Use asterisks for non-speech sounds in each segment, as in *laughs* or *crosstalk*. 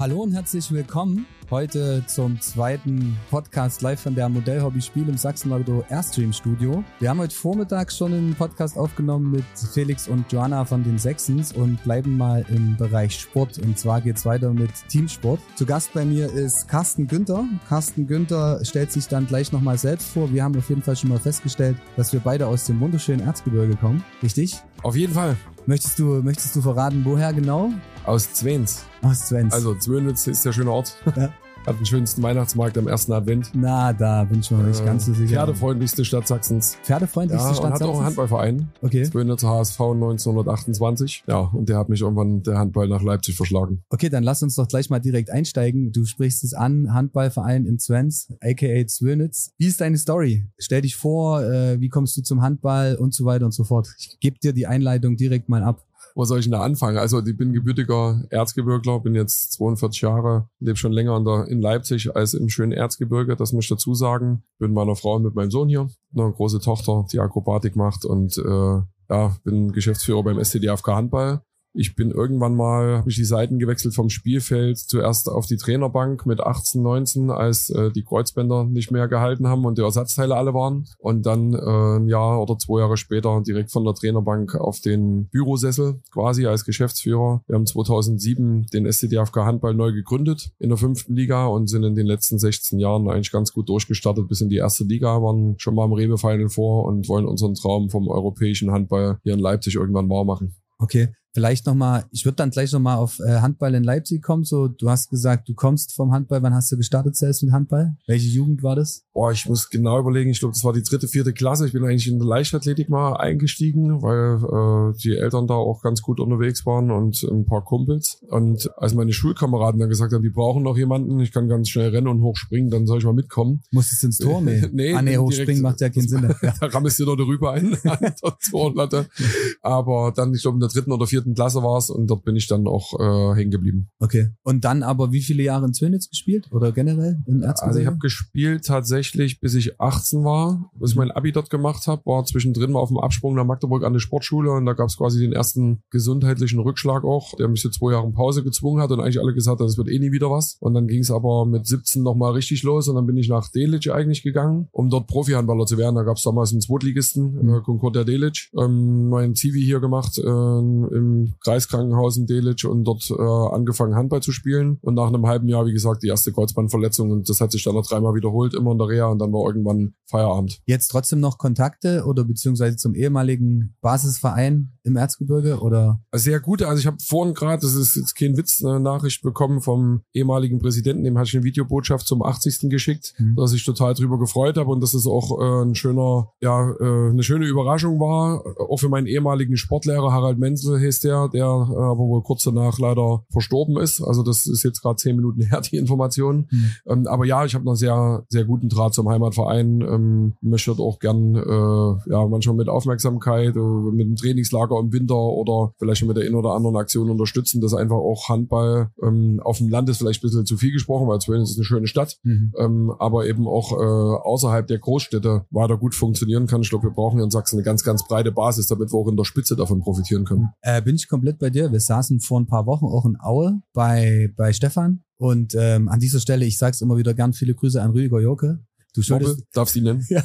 Hallo und herzlich willkommen heute zum zweiten Podcast live von der Modellhobby Spiel im Sachsenlaudo Airstream Studio. Wir haben heute Vormittag schon einen Podcast aufgenommen mit Felix und Joanna von den Sechsens und bleiben mal im Bereich Sport. Und zwar geht's weiter mit Teamsport. Zu Gast bei mir ist Carsten Günther. Carsten Günther stellt sich dann gleich nochmal selbst vor. Wir haben auf jeden Fall schon mal festgestellt, dass wir beide aus dem wunderschönen Erzgebirge kommen. Richtig? Auf jeden Fall. Möchtest du, möchtest du verraten, woher genau? Aus Zwens. Aus Zwens. Also Zwönitz ist der schöne Ort. Ja. Hat den schönsten Weihnachtsmarkt am ersten Advent. Na, da bin ich mir nicht Äh, ganz so sicher. Pferdefreundlichste Stadt Sachsens. Pferdefreundlichste Ja, Stadt und hat auch einen Sachsens? Handballverein. Okay. Zwönitzer HSV 1928. Ja, und der hat mich irgendwann der Handball nach Leipzig verschlagen. Okay, dann lass uns doch gleich mal direkt einsteigen. Du sprichst es an, Handballverein in Zwens, aka Zwönitz. Wie ist deine Story? Stell dich vor, äh, wie kommst du zum Handball und so weiter und so fort. Ich gebe dir die Einleitung direkt mal ab. Wo soll ich denn da anfangen? Also ich bin gebürtiger Erzgebirgler, bin jetzt 42 Jahre, lebe schon länger in, der, in Leipzig als im schönen Erzgebirge, das muss ich dazu sagen. Bin meiner Frau und mit meinem Sohn hier, eine große Tochter, die Akrobatik macht und äh, ja, bin Geschäftsführer beim STDFK Handball. Ich bin irgendwann mal, habe ich die Seiten gewechselt vom Spielfeld, zuerst auf die Trainerbank mit 18, 19, als äh, die Kreuzbänder nicht mehr gehalten haben und die Ersatzteile alle waren. Und dann äh, ein Jahr oder zwei Jahre später direkt von der Trainerbank auf den Bürosessel quasi als Geschäftsführer. Wir haben 2007 den SCDFK Handball neu gegründet in der fünften Liga und sind in den letzten 16 Jahren eigentlich ganz gut durchgestartet bis in die erste Liga, waren schon mal im Rewe Final vor und wollen unseren Traum vom europäischen Handball hier in Leipzig irgendwann wahr machen. Okay, vielleicht nochmal, ich würde dann gleich nochmal auf äh, Handball in Leipzig kommen. So, du hast gesagt, du kommst vom Handball. Wann hast du gestartet selbst mit Handball? Welche Jugend war das? Boah, ich muss genau überlegen. Ich glaube, das war die dritte, vierte Klasse. Ich bin eigentlich in der Leichtathletik mal eingestiegen, weil äh, die Eltern da auch ganz gut unterwegs waren und ein paar Kumpels. Und als meine Schulkameraden dann gesagt haben, die brauchen noch jemanden, ich kann ganz schnell rennen und hochspringen, dann soll ich mal mitkommen. Musstest du ins Tor? *laughs* Nee, Nee, ah, nee direkt- hochspringen macht ja keinen Sinn. *laughs* Da rammest du noch darüber ein *laughs* an der. Aber dann, ich glaube, in der dritten oder vierten Klasse war es und dort bin ich dann auch äh, hängen geblieben. Okay. Und dann aber wie viele Jahre in Zwönitz gespielt? Oder generell im Erzgebirge? Also ich habe gespielt tatsächlich, bis ich 18 war, bis ich mein Abi dort gemacht habe, war zwischendrin mal auf dem Absprung nach Magdeburg an die Sportschule und da gab es quasi den ersten gesundheitlichen Rückschlag auch, der mich zu zwei Jahren Pause gezwungen hat und eigentlich alle gesagt hat, das wird eh nie wieder was. Und dann ging es aber mit 17 nochmal richtig los und dann bin ich nach Delitzsch eigentlich gegangen, um dort Profi-Handballer zu werden. Da gab es damals einen Zweitligisten, Mhm. äh, Concordia Delitzsch, ähm, mein Zivi hier gemacht äh, im Kreiskrankenhaus in Delitzsch und dort äh, angefangen Handball zu spielen und nach einem halben Jahr, wie gesagt, die erste Kreuzbandverletzung und das hat sich dann noch dreimal wiederholt, immer in der Reha und dann war irgendwann Feierabend. Jetzt trotzdem noch Kontakte oder beziehungsweise zum ehemaligen Basisverein im Erzgebirge oder? Sehr gut, also ich habe vorhin gerade, das ist jetzt kein Witz, eine Nachricht bekommen vom ehemaligen Präsidenten, dem hatte ich eine Videobotschaft zum 80. geschickt, Mhm. dass ich total drüber gefreut habe und dass es auch äh, ein schöner, ja, äh, eine schöne Überraschung war, auch für meinen ehemaligen Sportlehrer Harald Menzel hieß der, der äh, aber wohl kurz danach leider verstorben ist. Also das ist jetzt gerade zehn Minuten *laughs* her, die Information. Mhm. Ähm, aber ja, ich habe noch sehr, sehr guten Draht zum Heimatverein. Ähm, möchte auch gern, äh, ja, manchmal mit Aufmerksamkeit, äh, mit einem Trainingslager im Winter oder vielleicht mit der einen oder anderen Aktion unterstützen, dass einfach auch Handball ähm, auf dem Land ist vielleicht ein bisschen zu viel gesprochen, weil Zwölnitz ist eine schöne Stadt, Mhm. ähm, aber eben auch äh, außerhalb der Großstädte weiter gut funktionieren kann. Ich glaube, wir brauchen in Sachsen eine ganz, ganz breite Basis, damit wir auch in der Spitze davon profitieren können. Äh, bin ich komplett bei dir. Wir saßen vor ein paar Wochen auch in Aue bei, bei Stefan. Und ähm, an dieser Stelle, ich sag's immer wieder gern, viele Grüße an Rüdiger Joke. Du schuldest, Moppe, darfst du ihn nennen? *laughs* ja,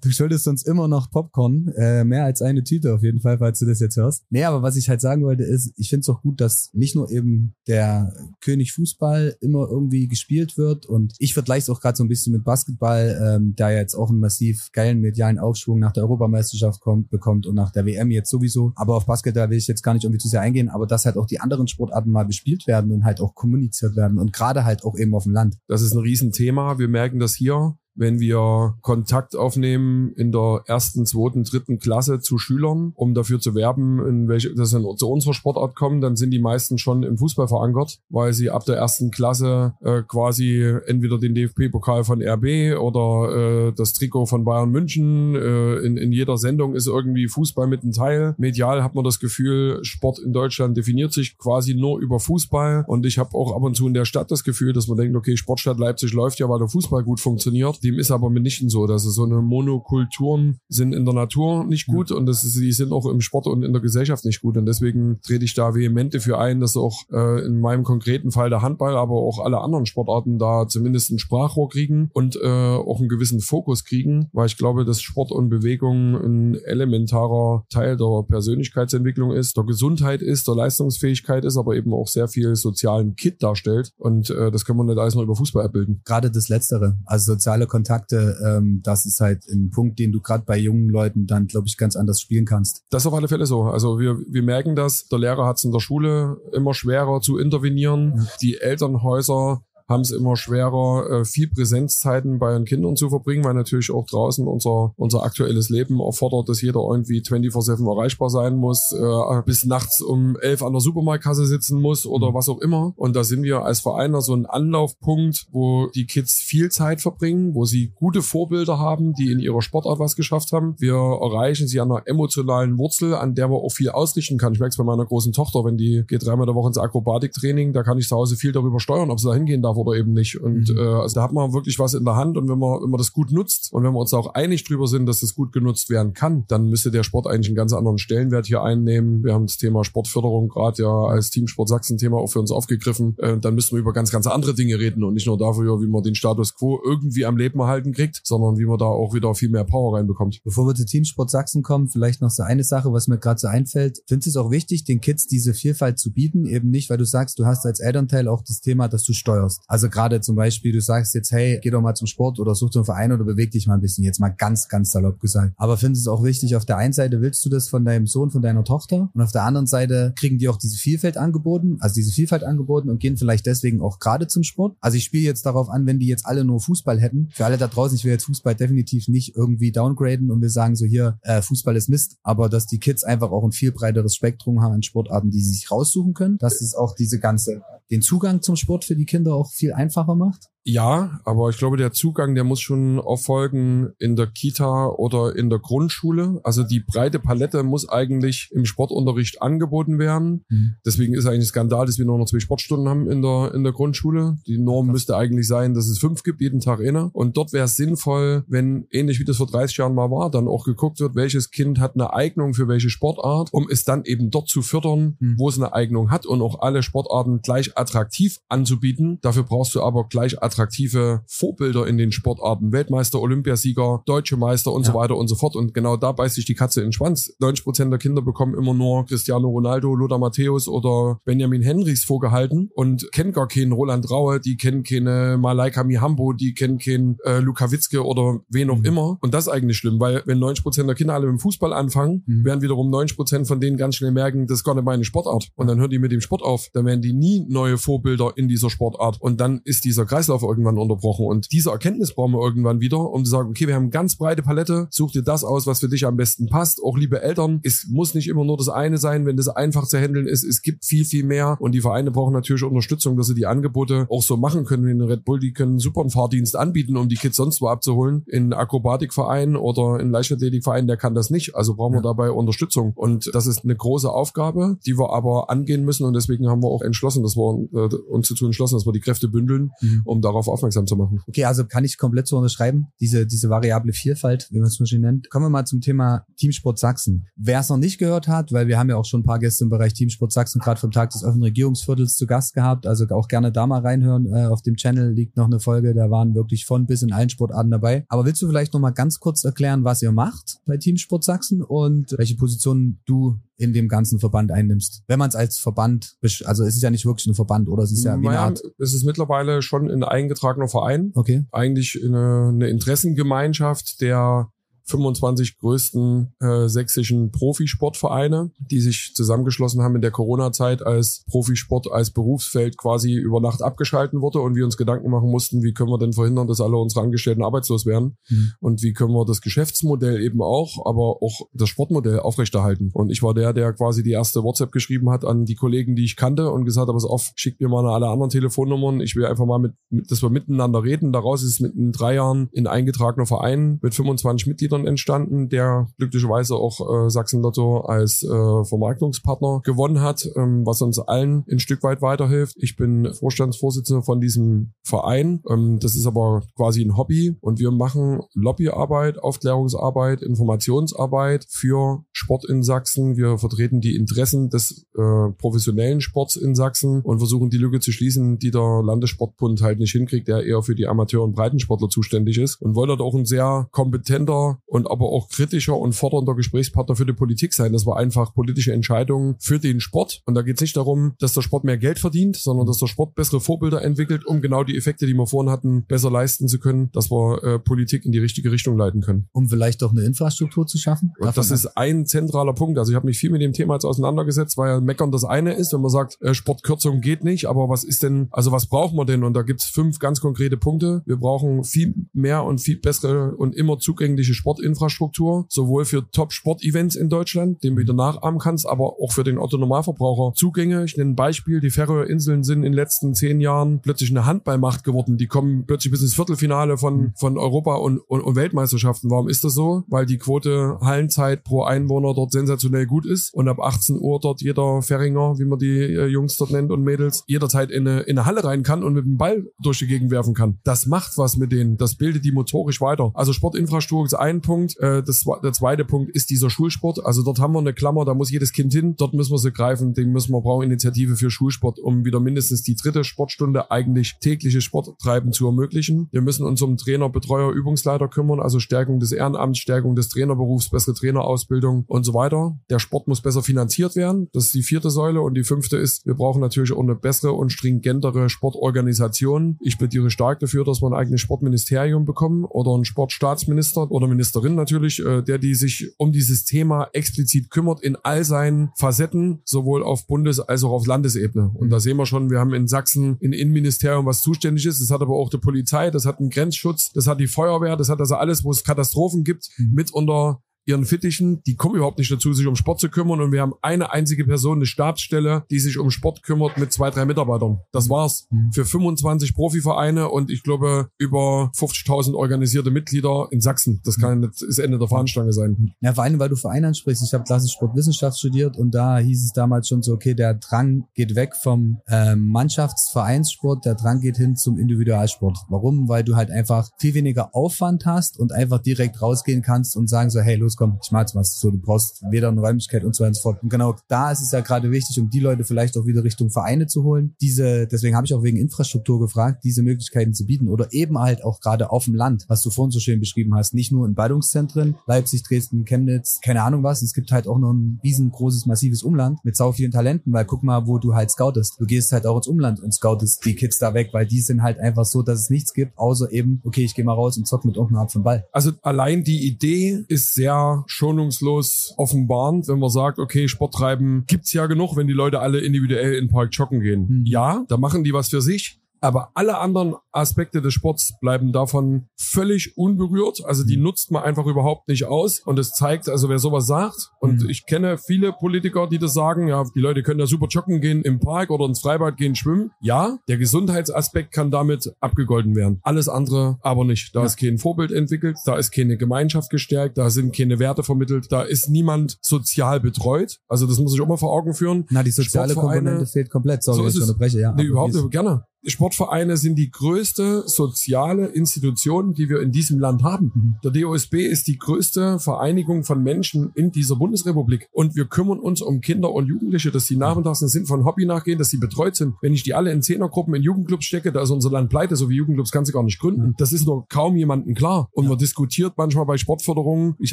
du schuldest uns immer noch Popcorn, äh, mehr als eine Tüte auf jeden Fall, falls du das jetzt hörst. Nee, aber was ich halt sagen wollte ist, ich finde es auch gut, dass nicht nur eben der König Fußball immer irgendwie gespielt wird und ich vergleiche es auch gerade so ein bisschen mit Basketball, ähm, der jetzt auch einen massiv geilen medialen Aufschwung nach der Europameisterschaft kommt, bekommt und nach der WM jetzt sowieso. Aber auf Basketball will ich jetzt gar nicht irgendwie zu sehr eingehen, aber dass halt auch die anderen Sportarten mal bespielt werden und halt auch kommuniziert werden und gerade halt auch eben auf dem Land. Das ist ein Riesenthema. Wir merken das hier. Wenn wir Kontakt aufnehmen in der ersten, zweiten, dritten Klasse zu Schülern, um dafür zu werben, in welche, dass sie zu unserer Sportart kommen, dann sind die meisten schon im Fußball verankert, weil sie ab der ersten Klasse äh, quasi entweder den DFB-Pokal von RB oder äh, das Trikot von Bayern München. Äh, in, in jeder Sendung ist irgendwie Fußball mit ein Teil. Medial hat man das Gefühl, Sport in Deutschland definiert sich quasi nur über Fußball. Und ich habe auch ab und zu in der Stadt das Gefühl, dass man denkt, okay, Sportstadt Leipzig läuft ja, weil der Fußball gut funktioniert. Dem ist aber mitnichten so. dass so eine Monokulturen sind in der Natur nicht gut und das ist, die sind auch im Sport und in der Gesellschaft nicht gut. Und deswegen trete ich da vehemente für ein, dass auch äh, in meinem konkreten Fall der Handball, aber auch alle anderen Sportarten da zumindest ein Sprachrohr kriegen und äh, auch einen gewissen Fokus kriegen, weil ich glaube, dass Sport und Bewegung ein elementarer Teil der Persönlichkeitsentwicklung ist, der Gesundheit ist, der Leistungsfähigkeit ist, aber eben auch sehr viel sozialen Kit darstellt. Und äh, das kann man nicht alles nur über Fußball abbilden. Gerade das Letztere, also soziale Kontakte, ähm, das ist halt ein Punkt, den du gerade bei jungen Leuten dann, glaube ich, ganz anders spielen kannst. Das ist auf alle Fälle so. Also wir, wir merken das, der Lehrer hat es in der Schule immer schwerer zu intervenieren. Ja. Die Elternhäuser haben es immer schwerer, äh, viel Präsenzzeiten bei ihren Kindern zu verbringen, weil natürlich auch draußen unser, unser aktuelles Leben erfordert, dass jeder irgendwie 24-7 erreichbar sein muss, äh, bis nachts um 11 an der Supermarktkasse sitzen muss oder mhm. was auch immer. Und da sind wir als Vereiner so ein Anlaufpunkt, wo die Kids viel Zeit verbringen, wo sie gute Vorbilder haben, die in ihrer Sportart was geschafft haben. Wir erreichen sie an einer emotionalen Wurzel, an der man auch viel ausrichten kann. Ich merke es bei meiner großen Tochter, wenn die geht dreimal in der Woche ins Akrobatiktraining, da kann ich zu Hause viel darüber steuern, ob sie da hingehen darf darf oder eben nicht. Und mhm. äh, also da hat man wirklich was in der Hand und wenn man, wenn man das gut nutzt und wenn wir uns auch einig drüber sind, dass das gut genutzt werden kann, dann müsste der Sport eigentlich einen ganz anderen Stellenwert hier einnehmen. Wir haben das Thema Sportförderung gerade ja als Teamsport Sachsen-Thema auch für uns aufgegriffen. Äh, dann müssten wir über ganz, ganz andere Dinge reden und nicht nur dafür, wie man den Status quo irgendwie am Leben erhalten kriegt, sondern wie man da auch wieder viel mehr Power reinbekommt. Bevor wir zu Teamsport Sachsen kommen, vielleicht noch so eine Sache, was mir gerade so einfällt. Findest du es auch wichtig, den Kids diese Vielfalt zu bieten? Eben nicht, weil du sagst, du hast als Elternteil auch das Thema, dass du steuerst. Also gerade zum Beispiel du sagst jetzt, hey, geh doch mal zum Sport oder such dir einen Verein oder beweg dich mal ein bisschen. Jetzt mal ganz, ganz salopp gesagt. Aber findest es auch wichtig, auf der einen Seite willst du das von deinem Sohn, von deiner Tochter und auf der anderen Seite kriegen die auch diese Vielfalt angeboten, also diese Vielfalt angeboten und gehen vielleicht deswegen auch gerade zum Sport. Also ich spiele jetzt darauf an, wenn die jetzt alle nur Fußball hätten. Für alle da draußen, ich will jetzt Fußball definitiv nicht irgendwie downgraden und wir sagen so hier, äh, Fußball ist Mist, aber dass die Kids einfach auch ein viel breiteres Spektrum haben an Sportarten, die sie sich raussuchen können, dass es auch diese ganze, den Zugang zum Sport für die Kinder auch viel einfacher macht. Ja, aber ich glaube, der Zugang, der muss schon erfolgen in der Kita oder in der Grundschule. Also die breite Palette muss eigentlich im Sportunterricht angeboten werden. Mhm. Deswegen ist eigentlich ein Skandal, dass wir nur noch zwei Sportstunden haben in der, in der Grundschule. Die Norm müsste eigentlich sein, dass es fünf gibt, jeden Tag eine. Und dort wäre es sinnvoll, wenn, ähnlich wie das vor 30 Jahren mal war, dann auch geguckt wird, welches Kind hat eine Eignung für welche Sportart, um es dann eben dort zu fördern, mhm. wo es eine Eignung hat und auch alle Sportarten gleich attraktiv anzubieten. Dafür brauchst du aber gleich attraktiv attraktive Vorbilder in den Sportarten. Weltmeister, Olympiasieger, Deutsche Meister und ja. so weiter und so fort. Und genau da beißt sich die Katze in den Schwanz. 90 Prozent der Kinder bekommen immer nur Cristiano Ronaldo, Lothar Matthäus oder Benjamin Henrichs vorgehalten und kennen gar keinen Roland Raue, die kennen keine Malaika Mihambo, die kennen keinen äh, Luka Witzke oder wen auch mhm. immer. Und das ist eigentlich schlimm, weil wenn 90 Prozent der Kinder alle mit dem Fußball anfangen, mhm. werden wiederum 90 Prozent von denen ganz schnell merken, das ist gar nicht meine Sportart. Und dann hören die mit dem Sport auf. Dann werden die nie neue Vorbilder in dieser Sportart. Und dann ist dieser Kreislauf irgendwann unterbrochen. Und diese Erkenntnis brauchen wir irgendwann wieder, um zu sagen, okay, wir haben eine ganz breite Palette, such dir das aus, was für dich am besten passt. Auch liebe Eltern, es muss nicht immer nur das eine sein, wenn das einfach zu handeln ist. Es gibt viel, viel mehr. Und die Vereine brauchen natürlich Unterstützung, dass sie die Angebote auch so machen können wie in Red Bull. Die können super einen Fahrdienst anbieten, um die Kids sonst wo abzuholen. In Akrobatikverein oder in Leichtathletikverein, der kann das nicht. Also brauchen wir dabei Unterstützung. Und das ist eine große Aufgabe, die wir aber angehen müssen. Und deswegen haben wir auch entschlossen, dass wir äh, uns dazu entschlossen, dass wir die Kräfte bündeln, mhm. um darauf aufmerksam aufmerksam zu machen. Okay, also kann ich komplett so unterschreiben, diese, diese variable Vielfalt, wie man es Beispiel nennt. Kommen wir mal zum Thema Teamsport Sachsen. Wer es noch nicht gehört hat, weil wir haben ja auch schon ein paar Gäste im Bereich Teamsport Sachsen gerade vom Tag des öffentlichen Regierungsviertels zu Gast gehabt, also auch gerne da mal reinhören. Äh, auf dem Channel liegt noch eine Folge, da waren wirklich von bis in allen Sportarten dabei. Aber willst du vielleicht noch mal ganz kurz erklären, was ihr macht bei Teamsport Sachsen und welche Position du in dem ganzen Verband einnimmst. Wenn man es als Verband, also es ist ja nicht wirklich ein Verband, oder es ist ja wie eine Art. Es ist mittlerweile schon ein eingetragener Verein. Okay. Eigentlich eine, eine Interessengemeinschaft der 25 größten äh, sächsischen Profisportvereine, die sich zusammengeschlossen haben in der Corona-Zeit, als Profisport als Berufsfeld quasi über Nacht abgeschalten wurde und wir uns Gedanken machen mussten, wie können wir denn verhindern, dass alle unsere Angestellten arbeitslos werden mhm. und wie können wir das Geschäftsmodell eben auch, aber auch das Sportmodell aufrechterhalten. Und ich war der, der quasi die erste WhatsApp geschrieben hat an die Kollegen, die ich kannte und gesagt hat, pass auf, schickt mir mal alle anderen Telefonnummern. Ich will einfach mal mit, mit dass wir miteinander reden. Daraus ist mit in drei Jahren ein eingetragener Verein mit 25 Mitgliedern Sportlern entstanden, der glücklicherweise auch äh, Sachsen Lotto als äh, Vermarktungspartner gewonnen hat, ähm, was uns allen ein Stück weit weiterhilft. Ich bin Vorstandsvorsitzender von diesem Verein. Ähm, das ist aber quasi ein Hobby und wir machen Lobbyarbeit, Aufklärungsarbeit, Informationsarbeit für Sport in Sachsen. Wir vertreten die Interessen des äh, professionellen Sports in Sachsen und versuchen die Lücke zu schließen, die der Landessportbund halt nicht hinkriegt, der eher für die Amateur- und Breitensportler zuständig ist und wollen dort auch ein sehr kompetenter und aber auch kritischer und fordernder Gesprächspartner für die Politik sein. Das war einfach politische Entscheidungen für den Sport und da geht es nicht darum, dass der Sport mehr Geld verdient, sondern dass der Sport bessere Vorbilder entwickelt, um genau die Effekte, die wir vorhin hatten, besser leisten zu können, dass wir äh, Politik in die richtige Richtung leiten können. Um vielleicht auch eine Infrastruktur zu schaffen? das ist ein zentraler Punkt. Also ich habe mich viel mit dem Thema jetzt auseinandergesetzt, weil Meckern das eine ist, wenn man sagt, äh, Sportkürzung geht nicht, aber was ist denn, also was brauchen wir denn? Und da gibt's fünf ganz konkrete Punkte. Wir brauchen viel mehr und viel bessere und immer zugängliche Sportinfrastruktur, sowohl für Top-Sport-Events in Deutschland, den du wieder nachahmen kannst, aber auch für den Otto-Normalverbraucher Zugänge. Ich nenne ein Beispiel, die Färöerinseln sind in den letzten zehn Jahren plötzlich eine Handballmacht geworden. Die kommen plötzlich bis ins Viertelfinale von, von Europa und, und, und Weltmeisterschaften. Warum ist das so? Weil die Quote Hallenzeit pro Einwohner dort sensationell gut ist und ab 18 Uhr dort jeder Färinger, wie man die äh, Jungs dort nennt und Mädels, jederzeit in eine, in eine Halle rein kann und mit dem Ball durch die Gegend werfen kann. Das macht was mit denen. Das bildet die motorisch weiter. Also Sportinfrastruktur ist ein Punkt. Äh, das, der zweite Punkt ist dieser Schulsport. Also dort haben wir eine Klammer, da muss jedes Kind hin. Dort müssen wir sie greifen. Den müssen wir brauchen Initiative für Schulsport, um wieder mindestens die dritte Sportstunde eigentlich tägliche Sporttreiben zu ermöglichen. Wir müssen uns um Trainer, Betreuer, Übungsleiter kümmern, also Stärkung des Ehrenamts, Stärkung des Trainerberufs, bessere Trainerausbildung und so weiter. Der Sport muss besser finanziert werden. Das ist die vierte Säule. Und die fünfte ist, wir brauchen natürlich auch eine bessere und stringentere Sportorganisation. Ich plädiere stark dafür, dass wir ein eigenes Sportministerium bekommen oder einen Sportstaatsminister oder Ministerin natürlich, äh, der die sich um dieses Thema explizit kümmert in all seinen Facetten, sowohl auf Bundes- als auch auf Landesebene. Und da sehen wir schon, wir haben in Sachsen ein Innenministerium, was zuständig ist. Das hat aber auch die Polizei, das hat einen Grenzschutz, das hat die Feuerwehr, das hat also alles, wo es Katastrophen gibt, mit unter ihren Fittichen, die kommen überhaupt nicht dazu, sich um Sport zu kümmern. Und wir haben eine einzige Person, eine Stabsstelle, die sich um Sport kümmert mit zwei, drei Mitarbeitern. Das war's. Mhm. Für 25 Profivereine und ich glaube über 50.000 organisierte Mitglieder in Sachsen. Das kann nicht das Ende der Fahnenstange sein. Ja, vor allem, weil du Vereine ansprichst. Ich habe klassisch Sportwissenschaft studiert und da hieß es damals schon so, okay, der Drang geht weg vom ähm, Mannschaftsvereinssport, der Drang geht hin zum Individualsport. Warum? Weil du halt einfach viel weniger Aufwand hast und einfach direkt rausgehen kannst und sagen so, hey, los, komm, ich jetzt was. So, du brauchst weder eine Räumlichkeit und so weiter und so fort. Und genau da ist es ja gerade wichtig, um die Leute vielleicht auch wieder Richtung Vereine zu holen. Diese, deswegen habe ich auch wegen Infrastruktur gefragt, diese Möglichkeiten zu bieten oder eben halt auch gerade auf dem Land, was du vorhin so schön beschrieben hast, nicht nur in Ballungszentren, Leipzig, Dresden, Chemnitz, keine Ahnung was. Es gibt halt auch noch ein riesengroßes, massives Umland mit sau vielen Talenten, weil guck mal, wo du halt scoutest. Du gehst halt auch ins Umland und scoutest die Kids da weg, weil die sind halt einfach so, dass es nichts gibt, außer eben, okay, ich gehe mal raus und zock mit irgendeiner Art von Ball. Also allein die Idee ist sehr schonungslos offenbarend, wenn man sagt, okay, Sporttreiben gibt's ja genug, wenn die Leute alle individuell in den Park joggen gehen. Mhm. Ja, da machen die was für sich. Aber alle anderen Aspekte des Sports bleiben davon völlig unberührt. Also die mhm. nutzt man einfach überhaupt nicht aus. Und es zeigt, also wer sowas sagt, und mhm. ich kenne viele Politiker, die das sagen, ja, die Leute können ja super joggen gehen im Park oder ins Freibad gehen schwimmen. Ja, der Gesundheitsaspekt kann damit abgegolten werden. Alles andere aber nicht. Da ja. ist kein Vorbild entwickelt, da ist keine Gemeinschaft gestärkt, da sind keine Werte vermittelt, da ist niemand sozial betreut. Also das muss ich auch mal vor Augen führen. Na, die soziale Komponente fehlt komplett. Sorry, so ist es. Breche, ja. Nee, überhaupt nicht, gerne. Sportvereine sind die größte soziale Institution, die wir in diesem Land haben. Mhm. Der DOSB ist die größte Vereinigung von Menschen in dieser Bundesrepublik. Und wir kümmern uns um Kinder und Jugendliche, dass die nachmittags einen Sinn von Hobby nachgehen, dass sie betreut sind. Wenn ich die alle in Zehnergruppen in Jugendclubs stecke, da ist unser Land pleite, so wie Jugendclubs kannst du gar nicht gründen. Mhm. Das ist nur kaum jemandem klar. Und ja. man diskutiert manchmal bei Sportförderungen. Ich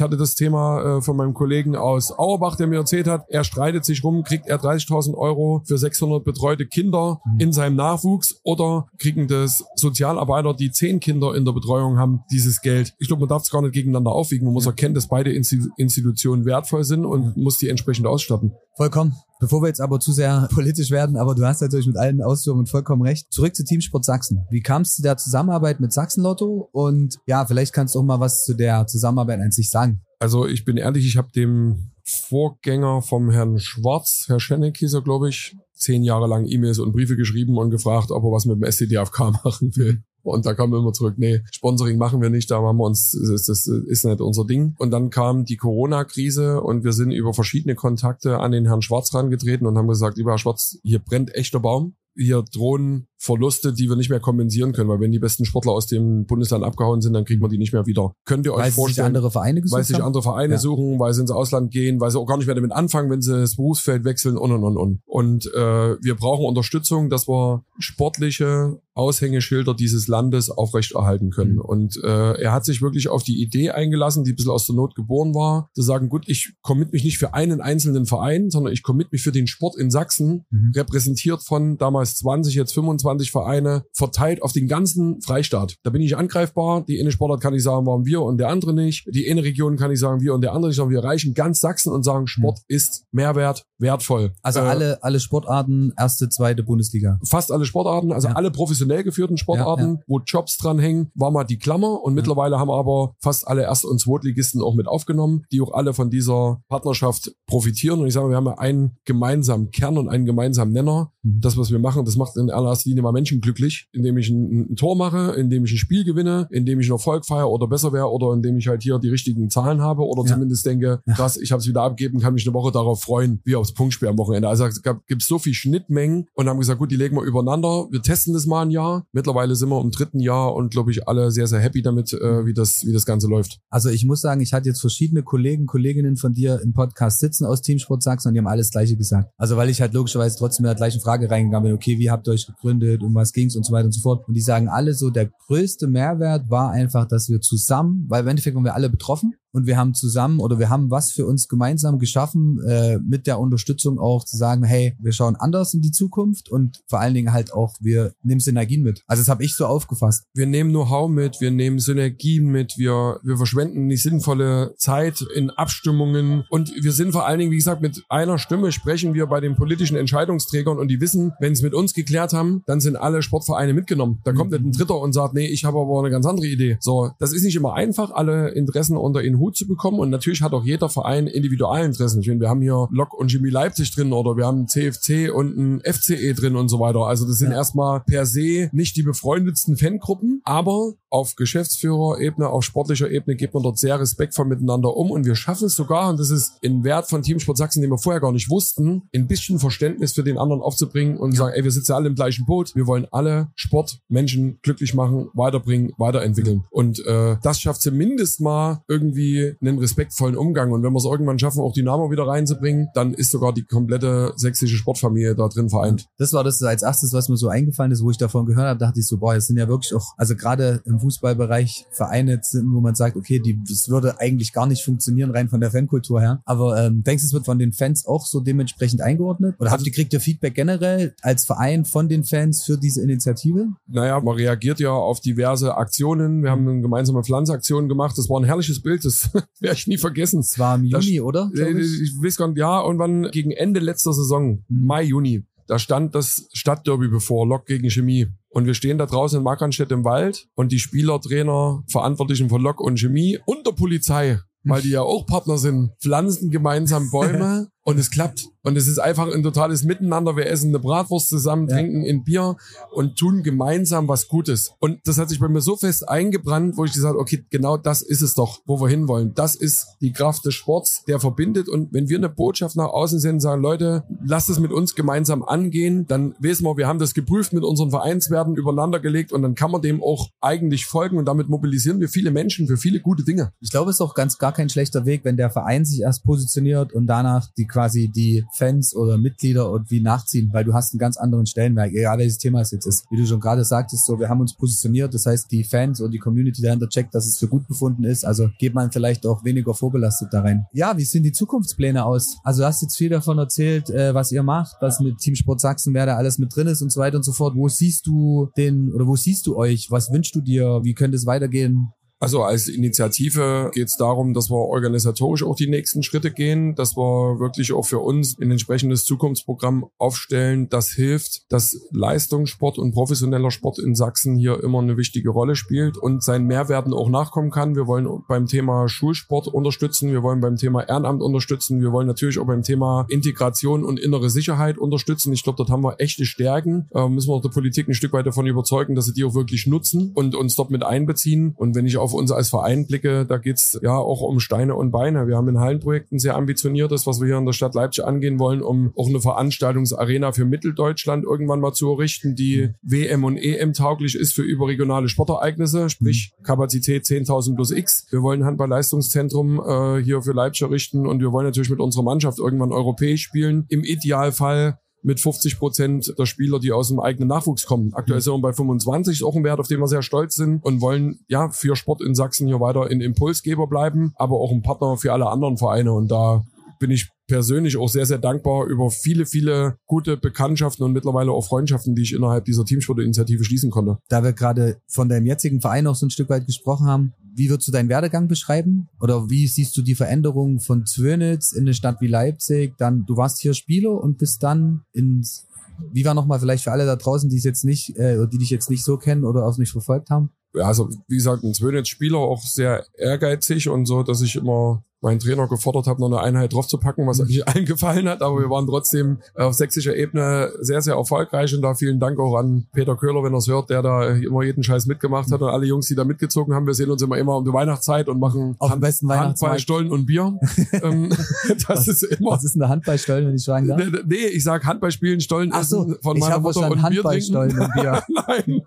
hatte das Thema äh, von meinem Kollegen aus Auerbach, der mir erzählt hat, er streitet sich rum, kriegt er 30.000 Euro für 600 betreute Kinder mhm. in seinem Nachwuchs oder kriegen das Sozialarbeiter, die zehn Kinder in der Betreuung haben, dieses Geld. Ich glaube, man darf es gar nicht gegeneinander aufwiegen. Man muss erkennen, dass beide Institutionen wertvoll sind und muss die entsprechend ausstatten. Vollkommen. Bevor wir jetzt aber zu sehr *laughs* politisch werden, aber du hast natürlich mit allen Ausführungen vollkommen recht. Zurück zu Teamsport Sachsen. Wie kam es zu der Zusammenarbeit mit Sachsenlotto? Und ja, vielleicht kannst du auch mal was zu der Zusammenarbeit an sich sagen. Also ich bin ehrlich, ich habe dem Vorgänger vom Herrn Schwarz, Herr Schenek hieß er, glaube ich, zehn Jahre lang E-Mails und Briefe geschrieben und gefragt, ob er was mit dem SCDFK *laughs* machen will. Und da kam immer zurück, nee, Sponsoring machen wir nicht, da machen wir uns, das, das ist nicht unser Ding. Und dann kam die Corona-Krise und wir sind über verschiedene Kontakte an den Herrn Schwarz rangetreten und haben gesagt, lieber Herr Schwarz, hier brennt echter Baum hier drohen Verluste, die wir nicht mehr kompensieren können, weil wenn die besten Sportler aus dem Bundesland abgehauen sind, dann kriegen wir die nicht mehr wieder. Könnt ihr euch weil vorstellen? Sich andere Vereine gesucht weil sich andere Vereine Ja. suchen, weil sie ins Ausland gehen, weil sie auch gar nicht mehr damit anfangen, wenn sie das Berufsfeld wechseln und und und und. Und äh, wir brauchen Unterstützung, dass wir sportliche Aushängeschilder dieses Landes aufrechterhalten können. Mhm. Und äh, er hat sich wirklich auf die Idee eingelassen, die ein bisschen aus der Not geboren war, zu sagen, gut, ich commit mich nicht für einen einzelnen Verein, sondern ich commit mich für den Sport in Sachsen, Mhm. repräsentiert von damals 20, jetzt 25 Vereine, verteilt auf den ganzen Freistaat. Da bin ich angreifbar. Die eine Sportart kann ich sagen, warum wir und der andere nicht. Die eine Region kann ich sagen, wir und der andere nicht, sondern wir erreichen ganz Sachsen und sagen, Sport ist Mehrwert, wertvoll. Also Äh, alle, alle Sportarten, erste, zweite Bundesliga. fast alle Sportarten, also Ja. alle professionell geführten Sportarten, Ja, wo Jobs dranhängen, war mal die Klammer und mittlerweile haben aber fast alle Erst- und Zweitligisten auch mit aufgenommen, die auch alle von dieser Partnerschaft profitieren. Und ich sage, wir haben ja einen gemeinsamen Kern und einen gemeinsamen Nenner. Mhm. Das, was wir machen, das macht in allererster Linie mal Menschen glücklich, indem ich ein, ein Tor mache, indem ich ein Spiel gewinne, indem ich einen Erfolg feiere oder besser wäre oder indem ich halt hier die richtigen Zahlen habe oder Ja. zumindest denke, krass, ich habe es wieder abgegeben, kann mich eine Woche darauf freuen, wie aufs Punktspiel am Wochenende. Also es gab, gibt so viel Schnittmengen und haben gesagt, gut, die legen wir übereinander. Wir testen das mal ein Jahr. Mittlerweile sind wir im dritten Jahr und glaube ich alle sehr, sehr happy damit, äh, wie das, wie das Ganze läuft. Also ich muss sagen, ich hatte jetzt verschiedene Kollegen, Kolleginnen von dir im Podcast sitzen aus Teamsport Sachsen und die haben alles Gleiche gesagt. Also weil ich halt logischerweise trotzdem mit der gleichen Frage reingegangen bin, okay, wie habt ihr euch gegründet, um was ging's und so weiter und so fort. Und die sagen alle so, der größte Mehrwert war einfach, dass wir zusammen, weil im Endeffekt waren wir alle betroffen und wir haben zusammen oder wir haben was für uns gemeinsam geschaffen, äh, mit der Unterstützung auch zu sagen, hey, wir schauen anders in die Zukunft und vor allen Dingen halt auch, wir nehmen Synergien mit. Also das habe ich so aufgefasst. Wir nehmen Know-how mit, wir nehmen Synergien mit, wir, wir verschwenden die sinnvolle Zeit in Abstimmungen und wir sind vor allen Dingen, wie gesagt, mit einer Stimme sprechen wir bei den politischen Entscheidungsträgern und die wissen, wenn sie mit uns geklärt haben, dann sind alle Sportvereine mitgenommen. Da kommt nicht ein Dritter und sagt, nee, ich habe aber eine ganz andere Idee. So, das ist nicht immer einfach, alle Interessen unter den Hut zu bekommen und natürlich hat auch jeder Verein Individualinteressen. Ich meine, wir haben hier Lok und Chemie Leipzig drin oder wir haben CFC und ein FCE drin und so weiter. Also das sind Ja. erstmal per se nicht die befreundetsten Fangruppen, aber auf Geschäftsführerebene, auf sportlicher Ebene geht man dort sehr respektvoll miteinander um und wir schaffen es sogar, und das ist ein Wert von Teamsport Sachsen, den wir vorher gar nicht wussten, ein bisschen Verständnis für den anderen aufzubringen und sagen, ey, wir sitzen alle im gleichen Boot, wir wollen alle Sport, Menschen glücklich machen, weiterbringen, weiterentwickeln. Und äh, das schafft zumindest mal irgendwie einen respektvollen Umgang. Und wenn wir es irgendwann schaffen, auch Dynamo wieder reinzubringen, dann ist sogar die komplette sächsische Sportfamilie da drin vereint. Das war das als erstes, was mir so eingefallen ist, wo ich davon gehört habe, dachte ich so, boah, es sind ja wirklich auch, also gerade im Fußballbereich Vereine sind, wo man sagt, okay, die, das würde eigentlich gar nicht funktionieren, rein von der Fankultur her. Aber ähm, denkst du, es wird von den Fans auch so dementsprechend eingeordnet? Oder habt ihr, kriegt ihr Feedback generell als Verein von den Fans für diese Initiative? Naja, man reagiert ja auf diverse Aktionen. Wir haben eine gemeinsame Pflanzaktion gemacht. Das war ein herrliches Bild, das *laughs* werde ich nie vergessen. Es war im Das- Juni, oder? glaub Äh, ich? Ich weiß gar nicht, ja, irgendwann gegen Ende letzter Saison, Mhm. Mai, Juni, da stand das Stadtderby bevor, Lok gegen Chemie. Und wir stehen da draußen in Markranstädt im Wald und die Spieler, Trainer, Verantwortlichen von Lok und Chemie und der Polizei, weil die ja auch Partner sind, pflanzen gemeinsam Bäume *laughs* und es klappt. Und es ist einfach ein totales Miteinander. Wir essen eine Bratwurst zusammen, Ja. trinken ein Bier und tun gemeinsam was Gutes. Und das hat sich bei mir so fest eingebrannt, wo ich gesagt habe, okay, genau das ist es doch, wo wir hinwollen. Das ist die Kraft des Sports, der verbindet. Und wenn wir eine Botschaft nach außen senden, sagen, Leute, lasst es mit uns gemeinsam angehen, dann wissen wir, wir haben das geprüft mit unseren Vereinswerten übereinander gelegt und dann kann man dem auch eigentlich folgen und damit mobilisieren wir viele Menschen für viele gute Dinge. Ich glaube, es ist auch ganz gar kein schlechter Weg, wenn der Verein sich erst positioniert und danach die quasi die Fans oder Mitglieder irgendwie nachziehen, weil du hast einen ganz anderen Stellenwert, egal welches Thema es jetzt ist. Wie du schon gerade sagtest, so wir haben uns positioniert, das heißt die Fans und die Community dahinter checkt, dass es für gut befunden ist, also geht man vielleicht auch weniger vorbelastet da rein. Ja, wie sehen die Zukunftspläne aus? Also du hast jetzt viel davon erzählt, äh, was ihr macht, was mit Team Sport Sachsen, wer da alles mit drin ist und so weiter und so fort. Wo siehst du den oder wo siehst du euch? Was wünschst du dir? Wie könnte es weitergehen? Also als Initiative geht es darum, dass wir organisatorisch auch die nächsten Schritte gehen, dass wir wirklich auch für uns ein entsprechendes Zukunftsprogramm aufstellen, das hilft, dass Leistungssport und professioneller Sport in Sachsen hier immer eine wichtige Rolle spielt und seinen Mehrwerten auch nachkommen kann. Wir wollen beim Thema Schulsport unterstützen, wir wollen beim Thema Ehrenamt unterstützen, wir wollen natürlich auch beim Thema Integration und innere Sicherheit unterstützen. Ich glaube, dort haben wir echte Stärken. Äh, müssen wir auch der Politik ein Stück weit davon überzeugen, dass sie die auch wirklich nutzen und uns dort mit einbeziehen. Und wenn ich auf uns als Verein blicke, da geht's ja auch um Steine und Beine. Wir haben in Hallenprojekten sehr ambitioniertes, was wir hier in der Stadt Leipzig angehen wollen, um auch eine Veranstaltungsarena für Mitteldeutschland irgendwann mal zu errichten, die WM und EM tauglich ist für überregionale Sportereignisse, sprich Kapazität 10.000 plus X. Wir wollen ein Handball-Leistungszentrum äh, hier für Leipzig errichten und wir wollen natürlich mit unserer Mannschaft irgendwann europäisch spielen. Im Idealfall mit 50 Prozent der Spieler, die aus dem eigenen Nachwuchs kommen. Aktuell sind wir bei 25, ist auch ein Wert, auf den wir sehr stolz sind und wollen ja für Sport in Sachsen hier weiter ein Impulsgeber bleiben, aber auch ein Partner für alle anderen Vereine. Und da bin ich persönlich auch sehr, sehr dankbar über viele, viele gute Bekanntschaften und mittlerweile auch Freundschaften, die ich innerhalb dieser Teamsport-Initiative schließen konnte. Da wir gerade von deinem jetzigen Verein auch so ein Stück weit gesprochen haben, wie würdest du deinen Werdegang beschreiben? Oder wie siehst du die Veränderung von Zwönitz in eine Stadt wie Leipzig? Dann, du warst hier Spieler und bist dann ins, wie war nochmal vielleicht für alle da draußen, die es jetzt nicht, äh, die dich jetzt nicht so kennen oder auch nicht verfolgt haben? Ja, also wie gesagt, ein Zwönitz-Spieler auch sehr ehrgeizig und so, dass ich immer meinen Trainer gefordert habe, noch eine Einheit draufzupacken, was eigentlich *laughs* allen gefallen hat. Aber wir waren trotzdem auf sächsischer Ebene sehr, sehr erfolgreich. Und da vielen Dank auch an Peter Köhler, wenn er es hört, der da immer jeden Scheiß mitgemacht hat und alle Jungs, die da mitgezogen haben. Wir sehen uns immer immer um die Weihnachtszeit und machen auf Hand, besten Handball, Stollen und Bier. *laughs* Ähm, *laughs* das was, ist immer. Was ist eine Handballstollen, wenn ich fragen darf? Nee, ich sag Handball spielen, Stollen Ach so, essen von meiner Mutter und Bier trinken. Und Bier. Nein,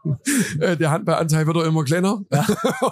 äh, der Handballanteil wird auch immer kleiner ja.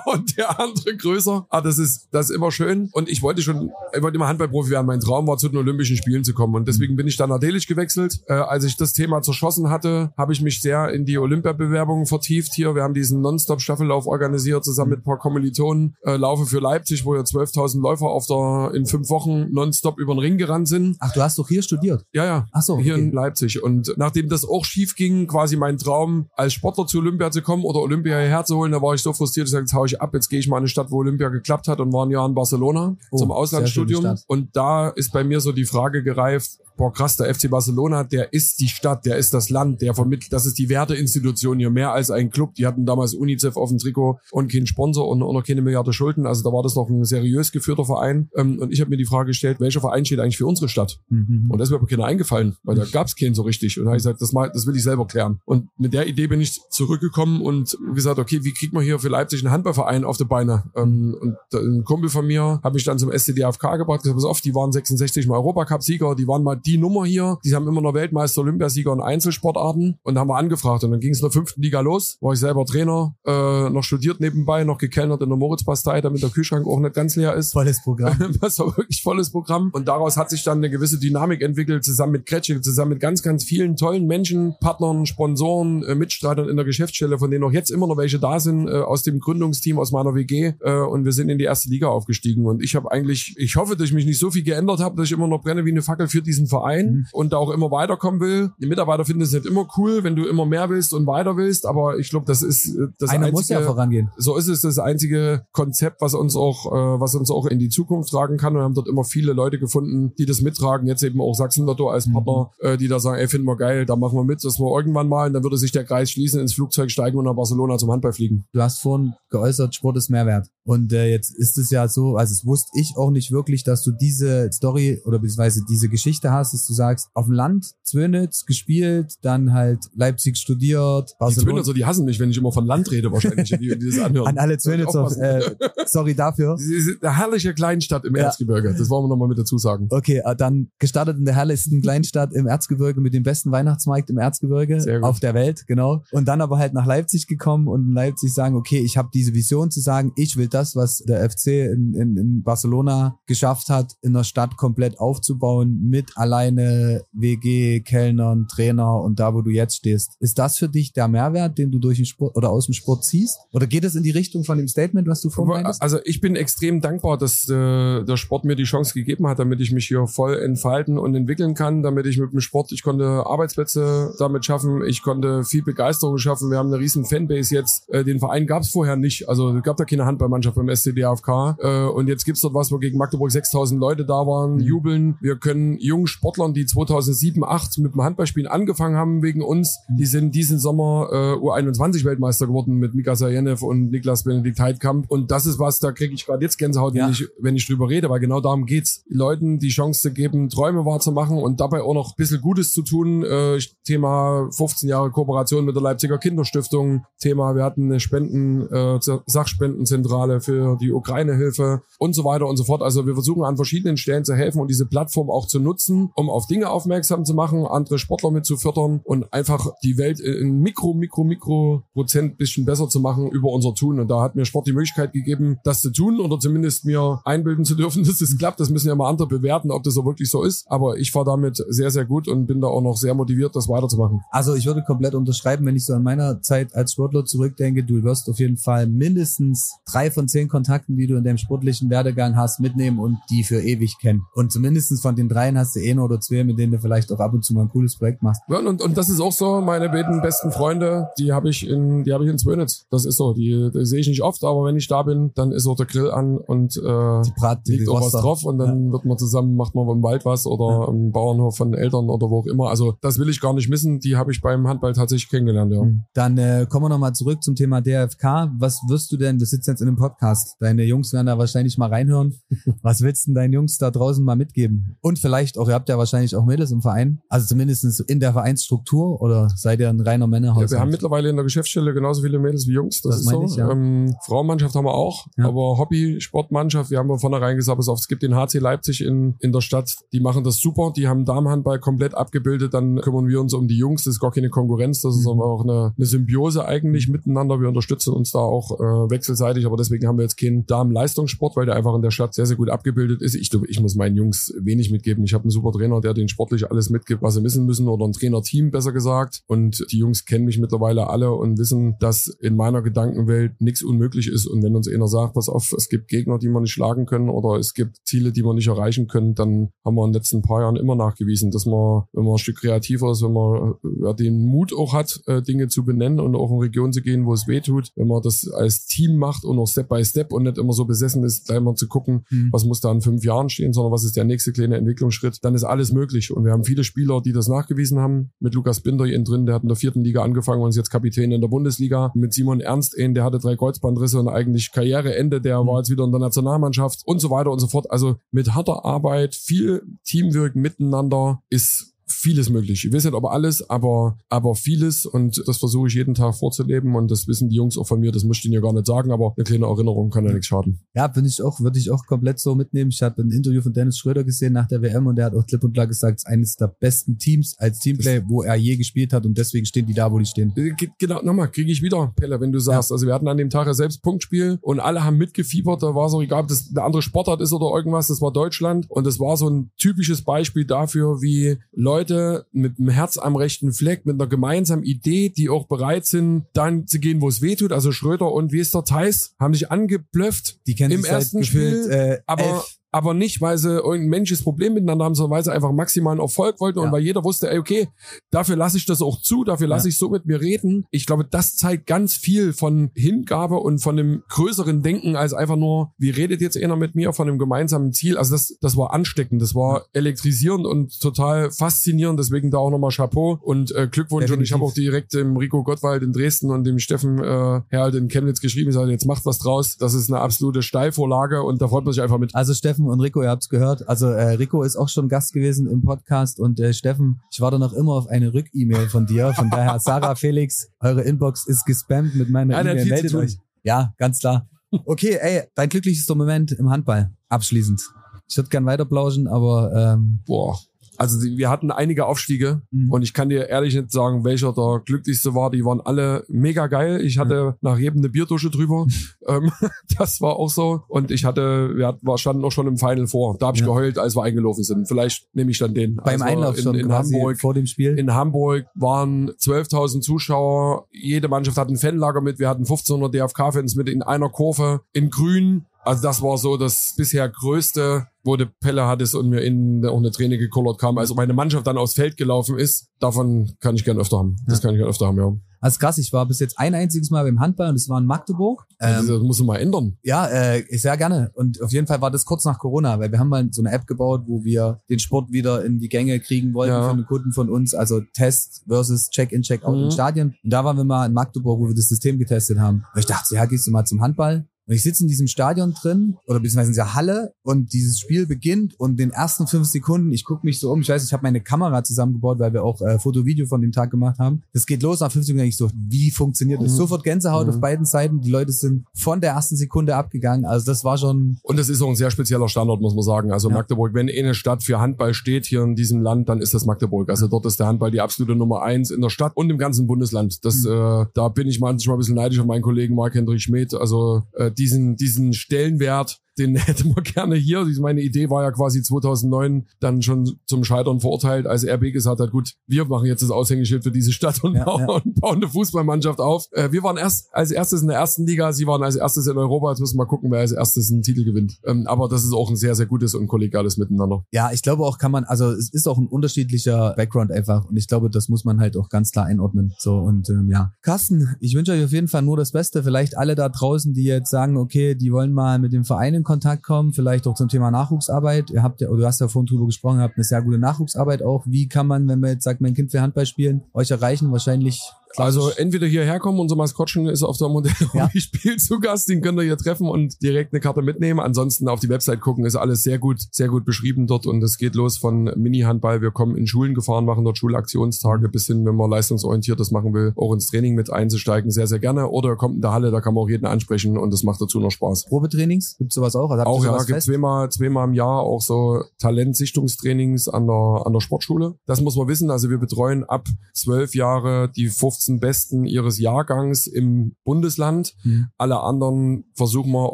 und der andere größer. Aber das ist, das ist immer schön. Und ich wollte wollte schon, ich wollte immer Handballprofi werden. Mein Traum war, zu den Olympischen Spielen zu kommen. Und deswegen bin ich dann nach Delitzsch gewechselt. Äh, als ich das Thema zerschossen hatte, habe ich mich sehr in die Olympiabewerbungen vertieft hier. Wir haben diesen Non-Stop-Staffellauf organisiert, zusammen mit ein paar Kommilitonen. Äh, Laufe für Leipzig, wo ja 12.000 Läufer auf der, in fünf Wochen nonstop über den Ring gerannt sind. Ach, du hast doch hier studiert? Ja, ja. Ach so. Hier okay. in Leipzig. Und nachdem das auch schief ging, quasi mein Traum, als Sportler zu Olympia zu kommen oder Olympia hierher zu holen, da war ich so frustriert, ich sagte, jetzt hau ich ab, jetzt gehe ich mal in eine Stadt, wo Olympia geklappt hat und war ein Jahr in Barcelona oh, zum Auslandsstudium. Und da ist bei mir so die Frage gereift, boah krass, der FC Barcelona, der ist die Stadt, der ist das Land, der vermittelt, das ist die Werteinstitution hier, mehr als ein Club. Die hatten damals UNICEF auf dem Trikot und keinen Sponsor und auch noch keine Milliarde Schulden. Also da war das noch ein seriös geführter Verein. Ähm, und ich habe mir die Frage gestellt, welcher Verein steht eigentlich für unsere Stadt? Mhm. Und das ist mir aber keiner eingefallen, weil da gab es keinen so richtig. Und da habe ich gesagt, das, mal, das will ich selber klären. Und mit der Idee bin ich zurückgekommen und gesagt, okay, wie kriegt man hier für Leipzig einen Handballverein auf die Beine? Ähm, und ein Kumpel von mir hat mich dann zum SCDFK gebracht, gesagt, pass auf, die waren 66 mal Europacup-Sieger, die waren mal die Nummer hier die haben immer noch Weltmeister, Olympiasieger in Einzelsportarten. Und haben wir angefragt. Und dann ging es in der fünften Liga los, war ich selber Trainer, äh, noch studiert nebenbei, noch gekellnert in der Moritzpastei, damit der Kühlschrank auch nicht ganz leer ist. Volles Programm. *laughs* das war wirklich volles Programm. Und daraus hat sich dann eine gewisse Dynamik entwickelt, zusammen mit Kretsche, zusammen mit ganz, ganz vielen tollen Menschen, Partnern, Sponsoren, äh, Mitstreitern in der Geschäftsstelle, von denen auch jetzt immer noch welche da sind, äh, aus dem Gründungsteam, aus meiner WG äh, und wir sind in die erste Liga aufgestiegen. Und ich habe eigentlich, ich hoffe, dass ich mich nicht so viel geändert habe, dass ich immer noch brenne wie eine Fackel für diesen Verein mhm. und da auch immer weiterkommen will. Die Mitarbeiter finden es nicht immer cool, wenn du immer mehr willst und weiter willst, aber ich glaube, das ist äh, das Einer einzige, muss ja vorangehen. So ist es das einzige Konzept, was uns auch, äh, was uns auch in die Zukunft tragen kann. Und wir haben dort immer viele Leute gefunden, die das mittragen. Jetzt eben auch Sachsen Lotto als Partner, mhm. äh, die da sagen, ey, finden wir geil, da machen wir mit, dass wir irgendwann mal, und dann würde sich der Kreis schließen, ins Flugzeug steigen und nach Barcelona zum Handball fliegen. Du hast vorhin geäußert, Sport ist Mehrwert. Und äh, jetzt ist es ja so, also es wusste ich auch nicht wirklich, dass du diese Story oder beziehungsweise diese Geschichte hast, dass du sagst, auf dem Land, Zwönitz gespielt, dann halt Leipzig studiert. Barcelona. Die Zwönitzer, die hassen mich, wenn ich immer von Land rede wahrscheinlich, die, die das anhören. An alle Zwönitzer, äh, sorry dafür. *laughs* Diese herrliche Kleinstadt im ja. Erzgebirge, das wollen wir nochmal mit dazu sagen. Okay, äh, dann gestartet in der herrlichsten Kleinstadt im Erzgebirge mit dem besten Weihnachtsmarkt im Erzgebirge auf der Welt, genau. Und dann aber halt nach Leipzig gekommen und in Leipzig sagen, okay, ich habe diese Vision zu sagen, ich will das, was der FC in, in, in Barcelona geschafft hat, in der Stadt komplett aufzubauen, mit allein alleine WG, Kellnern, Trainer und da, wo du jetzt stehst. Ist das für dich der Mehrwert, den du durch den Sport oder aus dem Sport ziehst? Oder geht es in die Richtung von dem Statement, was du vorhin Also ich bin extrem dankbar, dass äh, der Sport mir die Chance gegeben hat, damit ich mich hier voll entfalten und entwickeln kann, damit ich mit dem Sport, ich konnte Arbeitsplätze damit schaffen, ich konnte viel Begeisterung schaffen. Wir haben eine riesen Fanbase jetzt. Äh, den Verein gab es vorher nicht. Also es gab da keine Handballmannschaft beim SCDAFK. Äh, und jetzt gibt's dort was, wo gegen Magdeburg 6000 Leute da waren, mhm. jubeln. Wir können jungen Sportlern, die 2007, 2008 mit dem Handballspielen angefangen haben wegen uns, mhm. die sind diesen Sommer äh, U21 Weltmeister geworden mit Mika Sajenev und Niklas Benedikt Heidkamp. Und das ist was, da kriege ich gerade jetzt Gänsehaut, ja. wenn, ich, wenn ich drüber rede, weil genau darum geht's. Leuten die Chance zu geben, Träume wahrzumachen und dabei auch noch ein bisschen Gutes zu tun. Äh, Thema 15 Jahre Kooperation mit der Leipziger Kinderstiftung. Thema, wir hatten eine Spenden, äh, Sachspendenzentrale für die Ukraine-Hilfe und so weiter und so fort. Also wir versuchen an verschiedenen Stellen zu helfen und diese Plattform auch zu nutzen, um auf Dinge aufmerksam zu machen, andere Sportler mit zu fördern und einfach die Welt in Mikro, Mikro, Mikro Prozent bisschen besser zu machen über unser Tun. Und da hat mir Sport die Möglichkeit gegeben, das zu tun oder zumindest mir einbilden zu dürfen, *laughs* dass es klappt. Das müssen ja mal andere bewerten, ob das so wirklich so ist. Aber ich fahre damit sehr, sehr gut und bin da auch noch sehr motiviert, das weiterzumachen. Also ich würde komplett unterschreiben, wenn ich so an meiner Zeit als Sportler zurückdenke, du wirst auf jeden Fall mindestens drei von zehn Kontakten, die du in deinem sportlichen Werdegang hast, mitnehmen und die für ewig kennen. Und zumindest von den dreien hast du eh oder zwei, mit denen du vielleicht auch ab und zu mal ein cooles Projekt machst. Ja, und, und das ist auch so, meine beiden besten Freunde, die habe ich in, die habe ich in Zwönitz. Das ist so, die, die sehe ich nicht oft, aber wenn ich da bin, dann ist auch der Grill an und äh, die Brat, liegt auch was drauf und dann ja. wird man zusammen, macht man im Wald was oder ja. im Bauernhof von Eltern oder wo auch immer. Also das will ich gar nicht missen. Die habe ich beim Handball tatsächlich kennengelernt, ja. Mhm. Dann äh, kommen wir nochmal zurück zum Thema DFK. Was wirst du denn, du sitzt jetzt in einem Podcast, deine Jungs werden da wahrscheinlich mal reinhören. *laughs* Was willst du denn deinen Jungs da draußen mal mitgeben? Und vielleicht auch, ihr habt ja wahrscheinlich auch Mädels im Verein, also zumindest in der Vereinsstruktur oder seid ihr ein reiner Männerhaus? Ja, wir haben mittlerweile in der Geschäftsstelle genauso viele Mädels wie Jungs, das, das ist so. Ich, ja. ähm, Frauenmannschaft haben wir auch, ja. aber Hobby-Sportmannschaft, wir haben von vornherein gesagt, es gibt den HC Leipzig in, in der Stadt, die machen das super, die haben Damenhandball komplett abgebildet, dann kümmern wir uns um die Jungs, das ist gar keine Konkurrenz, das ist mhm. aber auch eine, eine Symbiose eigentlich miteinander, wir unterstützen uns da auch äh, wechselseitig, aber deswegen haben wir jetzt keinen Damenleistungssport, weil der einfach in der Stadt sehr, sehr gut abgebildet ist. Ich glaube, ich muss meinen Jungs wenig mitgeben. Ich habe einen super Trainer, der den sportlich alles mitgibt, was sie wissen müssen oder ein Trainerteam besser gesagt. Und die Jungs kennen mich mittlerweile alle und wissen, dass in meiner Gedankenwelt nichts unmöglich ist. Und wenn uns einer sagt, pass auf, es gibt Gegner, die wir nicht schlagen können oder es gibt Ziele, die wir nicht erreichen können, dann haben wir in den letzten paar Jahren immer nachgewiesen, dass man, wenn man ein Stück kreativer ist, wenn man ja, den Mut auch hat, äh, Dinge zu benennen und auch in Regionen zu gehen, wo es weh tut, wenn man das als Team macht und auch Step by Step und nicht immer so besessen ist, gleich mal zu gucken, mhm. was muss da in fünf Jahren stehen, sondern was ist der nächste kleine Entwicklungsschritt, dann ist alles möglich. Und wir haben viele Spieler, die das nachgewiesen haben. Mit Lukas Binder innen drin, der hat in der vierten Liga angefangen und ist jetzt Kapitän in der Bundesliga. Mit Simon Ernst, der hatte drei Kreuzbandrisse und eigentlich Karriereende, der mhm. war jetzt wieder in der Nationalmannschaft und so weiter und so fort. Also mit harter Arbeit, viel Teamwork miteinander ist vieles möglich. Ich weiß nicht, ob alles, aber, aber vieles und das versuche ich jeden Tag vorzuleben und das wissen die Jungs auch von mir, das muss ich ihnen ja gar nicht sagen, aber eine kleine Erinnerung kann ja nichts schaden. Ja, bin ich auch, würde ich auch komplett so mitnehmen. Ich habe ein Interview von Dennis Schröder gesehen nach der WM und der hat auch klipp und klar gesagt, es ist eines der besten Teams als Teamplay, wo er je gespielt hat und deswegen stehen die da, wo die stehen. Äh, genau, nochmal, kriege ich wieder, Pelle, wenn du sagst. Ja. Also wir hatten an dem Tag ja selbst Punktspiel und alle haben mitgefiebert, da war es auch egal, ob das eine andere Sportart ist oder irgendwas, das war Deutschland und das war so ein typisches Beispiel dafür, wie Leute mit mit einem Herz am rechten Fleck, mit einer gemeinsamen Idee, die auch bereit sind, dann zu gehen, wo es weh tut. Also Schröder und der Theis haben sich angeblöfft die im ersten Spiel, äh, aber elf aber nicht, weil sie irgendein menschliches Problem miteinander haben, sondern weil sie einfach maximalen Erfolg wollten ja. und weil jeder wusste, ey, okay, dafür lasse ich das auch zu, dafür lasse ja. ich so mit mir reden. Ich glaube, das zeigt ganz viel von Hingabe und von einem größeren Denken als einfach nur, wie redet jetzt einer mit mir von einem gemeinsamen Ziel. Also das, das war ansteckend, das war elektrisierend und total faszinierend. Deswegen da auch nochmal Chapeau und äh, Glückwunsch. Definitiv. Und ich habe auch direkt dem Rico Gottwald in Dresden und dem Steffen äh, Herr in Chemnitz geschrieben, ich sage, jetzt macht was draus. Das ist eine absolute Steilvorlage und da freut man sich einfach mit. Also Steffen Steffen und Rico, ihr habt's gehört. Also äh, Rico ist auch schon Gast gewesen im Podcast und äh, Steffen, ich warte noch immer auf eine Rück-E-Mail von dir. Von daher, *laughs* Sarah Felix, eure Inbox ist gespammt mit meiner ja, E-Mail. Meldet euch. Ja, ganz klar. Okay, ey, dein glücklichster Moment im Handball. Abschließend. Ich würde gern weiter plauschen, aber ähm, boah. Also wir hatten einige Aufstiege Mhm. und ich kann dir ehrlich nicht sagen, welcher der glücklichste war. Die waren alle mega geil. Ich hatte nach jedem eine Bierdusche drüber. *laughs* ähm, das war auch so. Und ich hatte, wir hatten, wir standen auch schon im Final vor. Da habe ich Ja. geheult, als wir eingelaufen sind. Vielleicht nehme ich dann den. Beim Also Einlauf in, in Hamburg. vor dem Spiel. In Hamburg waren 12.000 Zuschauer. Jede Mannschaft hat ein Fanlager mit. Wir hatten 1500 DFK-Fans mit in einer Kurve in Grün. Also das war so das bisher größte, wo der Pelle hattest und mir innen auch eine Träne gekullert kam. Also meine Mannschaft dann aufs Feld gelaufen ist. Davon kann ich gern öfter haben. Das kann ich gern öfter haben, ja. Also krass, ich war bis jetzt ein einziges Mal beim Handball und es war in Magdeburg. Also Ähm, das muss man mal ändern. ja, äh, sehr gerne. Und auf jeden Fall war das kurz nach Corona, weil wir haben mal so eine App gebaut, wo wir den Sport wieder in die Gänge kriegen wollten Ja. von den Kunden von uns. Also Test versus Check-in, Check-out Mhm. im Stadion. Und da waren wir mal in Magdeburg, wo wir das System getestet haben. Und ich dachte, ja, gehst du mal zum Handball? Und ich sitze in diesem Stadion drin oder beziehungsweise in dieser Halle und dieses Spiel beginnt und den ersten fünf Sekunden, ich gucke mich so um, ich weiß, ich habe meine Kamera zusammengebaut, weil wir auch äh, Foto-Video von dem Tag gemacht haben. Das geht los, nach fünf Sekunden denke ich so, wie funktioniert das? Mhm. Sofort Gänsehaut Mhm. auf beiden Seiten, die Leute sind von der ersten Sekunde abgegangen, also das war schon, Und das ist auch ein sehr spezieller Standort, muss man sagen. Also Ja. Magdeburg, wenn eine Stadt für Handball steht hier in diesem Land, dann ist das Magdeburg. Also dort ist der Handball die absolute Nummer eins in der Stadt und im ganzen Bundesland. Das, Mhm. äh, da bin ich manchmal ein bisschen neidisch auf meinen Kollegen Marc-Hendrik Schmidt. Also äh, diesen, diesen Stellenwert, den *laughs* hätte man gerne hier. Diese- Meine Idee war ja quasi 2009 dann schon zum Scheitern verurteilt, als RB gesagt hat, gut, wir machen jetzt das Aushängeschild für diese Stadt und, Ja, bauen, ja. und *laughs* bauen eine Fußballmannschaft auf. Äh, wir waren erst als erstes in der ersten Liga, sie waren als erstes in Europa. Jetzt müssen wir mal gucken, wer als erstes einen Titel gewinnt. Ähm, aber das ist auch ein sehr, sehr gutes und kollegiales Miteinander. ja, ich glaube auch kann man, also es ist auch ein unterschiedlicher Background einfach und ich glaube, das muss man halt auch ganz klar einordnen. So und ähm, ja. Carsten, ich wünsche euch auf jeden Fall nur das Beste. Vielleicht alle da draußen, die jetzt sagen, okay, die wollen mal mit dem Verein in Kontakt kommen, vielleicht auch zum Thema Nachwuchsarbeit. Ihr habt ja, du hast ja vorhin drüber gesprochen, ihr habt eine sehr gute Nachwuchsarbeit auch. Wie kann man, wenn man jetzt sagt, mein Kind will Handball spielen, euch erreichen? Wahrscheinlich Also entweder hierher kommen, unser Maskottchen ist auf der Modell Ja. *laughs* Spiel zu Gast, den könnt ihr hier treffen und direkt eine Karte mitnehmen. Ansonsten auf die Website gucken, ist alles sehr gut, sehr gut beschrieben dort und es geht los von Mini-Handball. Wir kommen in Schulen gefahren, machen dort Schulaktionstage bis hin, wenn man leistungsorientiert das machen will, auch ins Training mit einzusteigen, sehr, sehr gerne. Oder kommt in der Halle, da kann man auch jeden ansprechen und das macht dazu noch Spaß. Probetrainings? Gibt's sowas auch? Also Auch ja, gibt zweimal, zweimal im Jahr auch so Talentsichtungstrainings an der, an der Sportschule. Das muss man wissen. Also wir betreuen ab zwölf Jahre die 15 Besten ihres Jahrgangs im Bundesland. Mhm. Alle anderen versuchen wir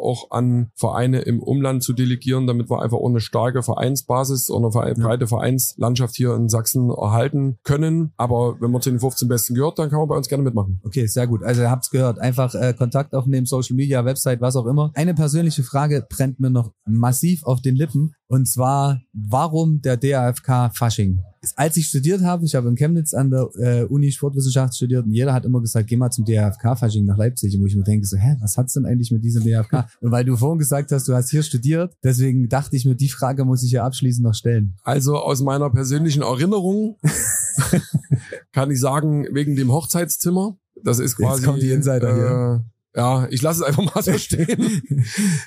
auch an Vereine im Umland zu delegieren, damit wir einfach auch eine starke Vereinsbasis und eine breite Vereinslandschaft hier in Sachsen erhalten können. Aber wenn man zu den 15 Besten gehört, dann kann man bei uns gerne mitmachen. Okay, sehr gut. Also ihr habt's gehört. Einfach äh, Kontakt aufnehmen, Social Media, Website, was auch immer. Eine persönliche Frage brennt mir noch massiv auf den Lippen. Und zwar, warum der DAFK Fasching? Als ich studiert habe, ich habe in Chemnitz an der äh, Uni Sportwissenschaft studiert und jeder hat immer gesagt, geh mal zum DAFK Fasching nach Leipzig. Und wo ich mir denke, so, hä, was hat's denn eigentlich mit diesem DAFK? Und weil du vorhin gesagt hast, du hast hier studiert, deswegen dachte ich mir, die Frage muss ich ja abschließend noch stellen. Also aus meiner persönlichen Erinnerung *laughs* kann ich sagen, wegen dem Hochzeitszimmer. Das ist Jetzt quasi. kommen die Insider hier. Ja, ich lasse es einfach mal so stehen. *laughs*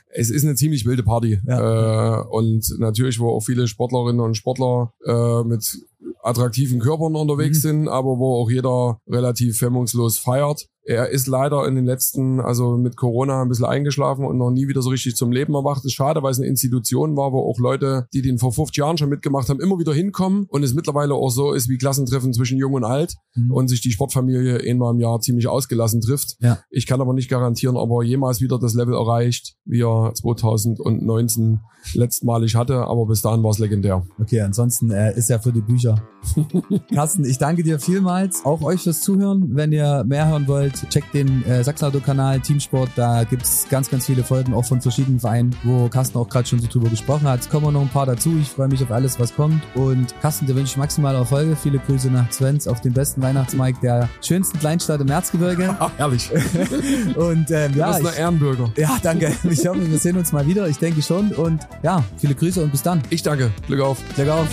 es ist eine ziemlich wilde Party. Ja. Äh, und natürlich, wo auch viele Sportlerinnen und Sportler äh, mit attraktiven Körpern unterwegs Mhm. sind, aber wo auch jeder relativ hemmungslos feiert. Er ist leider in den letzten, also mit Corona ein bisschen eingeschlafen und noch nie wieder so richtig zum Leben erwacht. ist schade, weil es eine Institution war, wo auch Leute, die den vor 50 Jahren schon mitgemacht haben, immer wieder hinkommen und es mittlerweile auch so ist wie Klassentreffen zwischen Jung und Alt Mhm. und sich die Sportfamilie einmal im Jahr ziemlich ausgelassen trifft. Ja. Ich kann aber nicht garantieren, ob er jemals wieder das Level erreicht, wie er 2019 letztmalig hatte, aber bis dahin war es legendär. Okay, ansonsten äh, ist ja für die Bücher. *laughs* Carsten, ich danke dir vielmals. Auch euch fürs Zuhören. Wenn ihr mehr hören wollt, checkt den äh, Sachsenauto-Kanal Teamsport. Da gibt's ganz, ganz viele Folgen, auch von verschiedenen Vereinen, wo Carsten auch gerade schon so drüber gesprochen hat. Es kommen noch ein paar dazu. Ich freue mich auf alles, was kommt. Und Carsten, dir wünsche ich maximale Erfolge. Viele Grüße nach Svens auf den besten Weihnachtsmarkt der schönsten Kleinstadt im Erzgebirge. *laughs* Ah, herrlich. *laughs* Und ähm, Du ja, bist ich, ein Ehrenbürger. ja, danke. Ich hoffe, wir sehen uns mal wieder. Ich denke schon. Und ja, viele Grüße und bis dann. Ich danke. Glück auf. Glück auf.